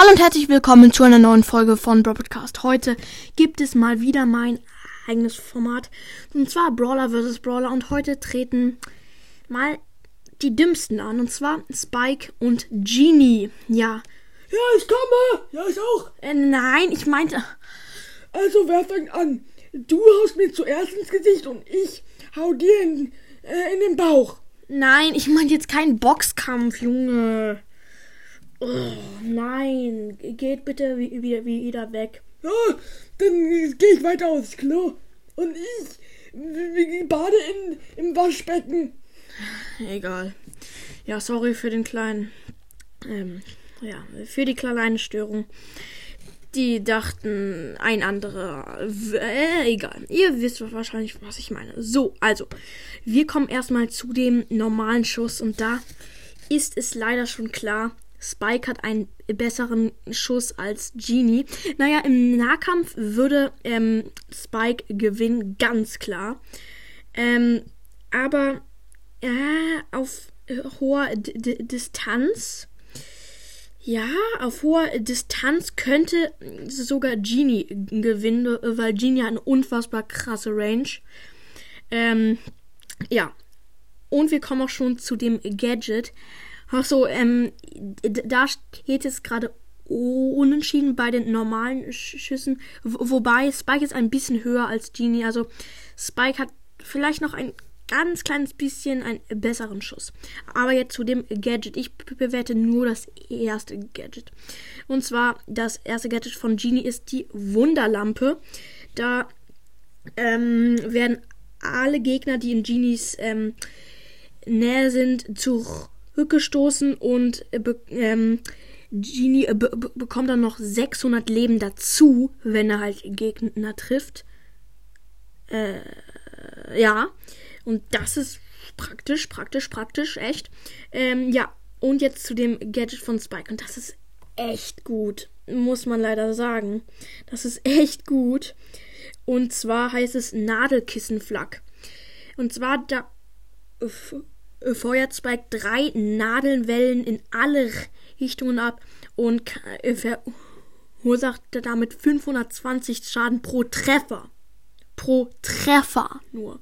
Hallo und herzlich willkommen zu einer neuen Folge von Broadcast. Heute gibt es mal wieder mein eigenes Format. Und zwar Brawler vs. Brawler. Und heute treten mal die Dümmsten an. Und zwar Spike und Genie. Ja. Ja, ich komme. Ja, ich auch. Äh, nein, ich meinte. Also, wer fängt an? Du haust mir zuerst ins Gesicht und ich hau dir in, äh, in den Bauch. Nein, ich meinte jetzt keinen Boxkampf, Junge. Oh, nein, geht bitte wieder, wieder weg. Ja, dann gehe ich weiter aufs Klo. Und ich bade in, im Waschbecken. Egal. Ja, sorry für den kleinen. Ähm, ja, für die kleine Störung. Die dachten, ein anderer. Äh, egal. Ihr wisst wahrscheinlich, was ich meine. So, also. Wir kommen erstmal zu dem normalen Schuss. Und da ist es leider schon klar, Spike hat einen besseren Schuss als Genie. Naja, im Nahkampf würde ähm, Spike gewinnen, ganz klar. Ähm, aber äh, auf hoher D D Distanz. Ja, auf hoher Distanz könnte sogar Genie gewinnen, weil Genie hat eine unfassbar krasse Range. Ähm, ja. Und wir kommen auch schon zu dem Gadget. Ach so, ähm, da steht es gerade unentschieden bei den normalen Schüssen, wobei Spike ist ein bisschen höher als Genie. Also Spike hat vielleicht noch ein ganz kleines bisschen einen besseren Schuss. Aber jetzt zu dem Gadget. Ich bewerte nur das erste Gadget. Und zwar das erste Gadget von Genie ist die Wunderlampe. Da ähm, werden alle Gegner, die in Genies ähm, Nähe sind, zurückgestoßen und äh, ähm, Genie äh, bekommt dann noch 600 Leben dazu, wenn er halt Gegner trifft. Äh, ja. Und das ist praktisch, praktisch, praktisch, echt. Ähm, ja, und jetzt zu dem Gadget von Spike. Und das ist echt gut, muss man leider sagen. Das ist echt gut. Und zwar heißt es Nadelkissenflak. Und zwar da Spike drei Nadelwellen in alle Richtungen ab und verursacht damit 520 Schaden pro Treffer. Pro Treffer nur.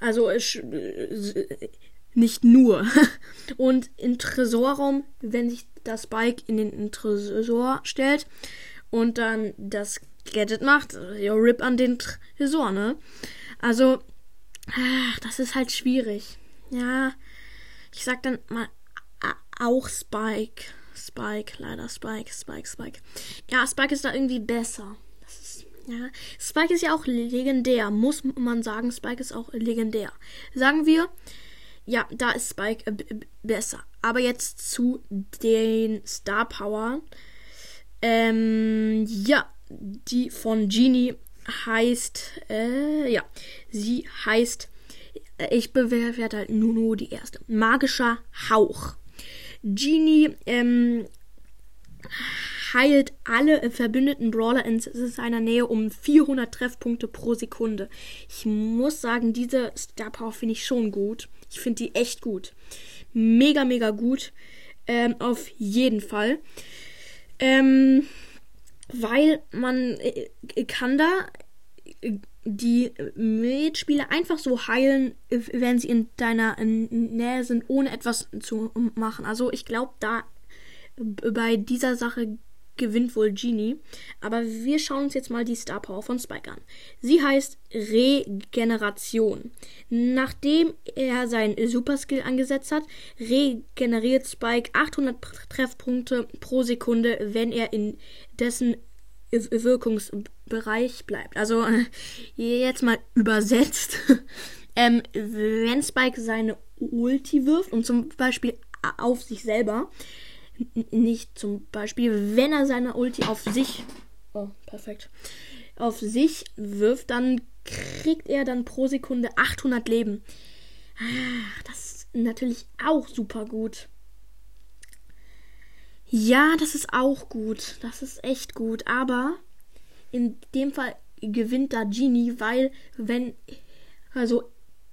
Also nicht nur. Und im Tresorraum, wenn sich das Bike in den Tresor stellt und dann das Gadget macht, ja, RIP an den Tresor, ne? Also, ach, das ist halt schwierig. Ja, ich sag dann mal auch Spike. Spike, leider Spike, Spike, Spike. Ja, Spike ist da irgendwie besser. Ja, Spike ist ja auch legendär, muss man sagen. Spike ist auch legendär. Sagen wir, ja, da ist Spike äh, besser. Aber jetzt zu den Star Power. Ähm, ja, die von Genie heißt, äh, ja, sie heißt, ich bewerte halt nur die erste. Magischer Hauch. Genie, ähm, heilt alle verbündeten Brawler in seiner Nähe um 400 Treffpunkte pro Sekunde. Ich muss sagen, diese Star Power finde ich schon gut. Ich finde die echt gut. Mega, mega gut. Ähm, auf jeden Fall. Ähm, weil man äh, kann da äh, die Mitspieler einfach so heilen, wenn sie in deiner Nähe sind, ohne etwas zu machen. Also ich glaube, da bei dieser Sache gewinnt wohl Genie. Aber wir schauen uns jetzt mal die Star Power von Spike an. Sie heißt Regeneration. Nachdem er seinen Super Skill angesetzt hat, regeneriert Spike 800 Treffpunkte pro Sekunde, wenn er in dessen Wirkungsbereich bleibt. Also jetzt mal übersetzt. ähm, wenn Spike seine Ulti wirft und zum Beispiel auf sich selber, nicht zum Beispiel, wenn er seine Ulti auf sich, oh, perfekt, auf sich wirft, dann kriegt er dann pro Sekunde 800 Leben. Ah, das ist natürlich auch super gut. Ja, das ist auch gut. Das ist echt gut. Aber in dem Fall gewinnt da Genie, weil wenn, also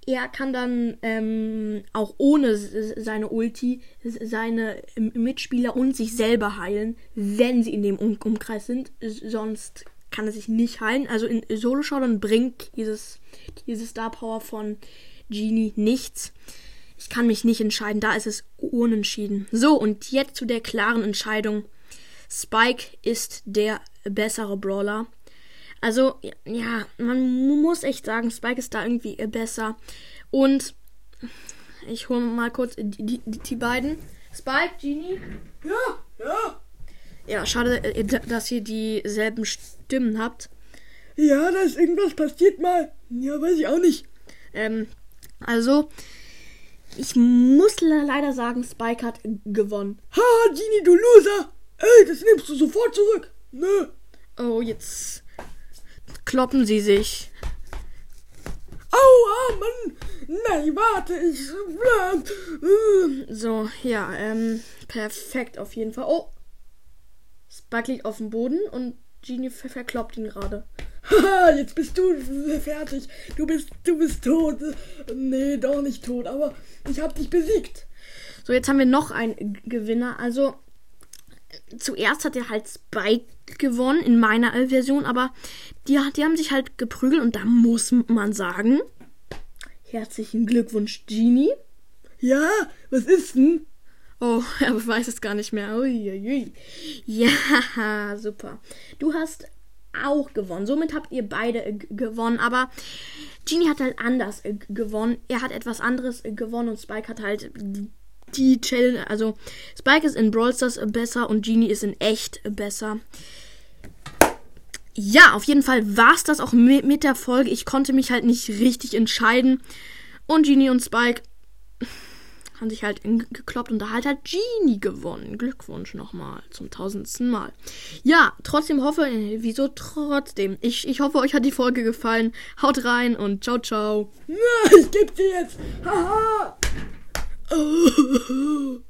er kann dann ähm, auch ohne seine Ulti seine Mitspieler und sich selber heilen, wenn sie in dem um Umkreis sind. Sonst kann er sich nicht heilen. Also in Solo Showdown bringt dieses, diese Star Power von Genie nichts. Ich kann mich nicht entscheiden, da ist es unentschieden. So, und jetzt zu der klaren Entscheidung. Spike ist der bessere Brawler. Also, ja, man muss echt sagen, Spike ist da irgendwie besser. Und ich hole mal kurz die, die, die beiden. Spike, Genie. Ja, ja. Ja, schade, äh, dass ihr dieselben Stimmen habt. Ja, da ist irgendwas passiert mal. Ja, weiß ich auch nicht. Ähm, also, ich muss leider sagen, Spike hat gewonnen. Ha, Genie, du Loser! Ey, das nimmst du sofort zurück. Nö. Oh, jetzt kloppen sie sich. Aua, Mann! Nein, warte, ich. So, ja, ähm, perfekt auf jeden Fall. Oh! Spike liegt auf dem Boden und Genie verkloppt ihn gerade. Haha, jetzt bist du fertig. Du bist, du bist tot. Nee, doch nicht tot, aber ich hab dich besiegt. So, jetzt haben wir noch einen Gewinner. Also, zuerst hat er halt Spike gewonnen in meiner Version, aber die, die haben sich halt geprügelt und da muss man sagen, herzlichen Glückwunsch, Genie. Ja, was ist denn? Oh, er weiß es gar nicht mehr. Uiuiui. Ja, super. Du hast auch gewonnen. Somit habt ihr beide äh, gewonnen. Aber Genie hat halt anders äh, gewonnen. Er hat etwas anderes äh, gewonnen und Spike hat halt die Challenge. Also Spike ist in Brawl Stars besser und Genie ist in echt besser. Ja, auf jeden Fall war es das auch mit, mit der Folge. Ich konnte mich halt nicht richtig entscheiden. Und Genie und Spike haben sich halt gekloppt und da hat halt Genie gewonnen. Glückwunsch nochmal zum tausendsten Mal. Ja, trotzdem hoffe, äh, wieso trotzdem? Ich, ich hoffe, euch hat die Folge gefallen. Haut rein und ciao, ciao. Ja, ich geb dir jetzt. Haha.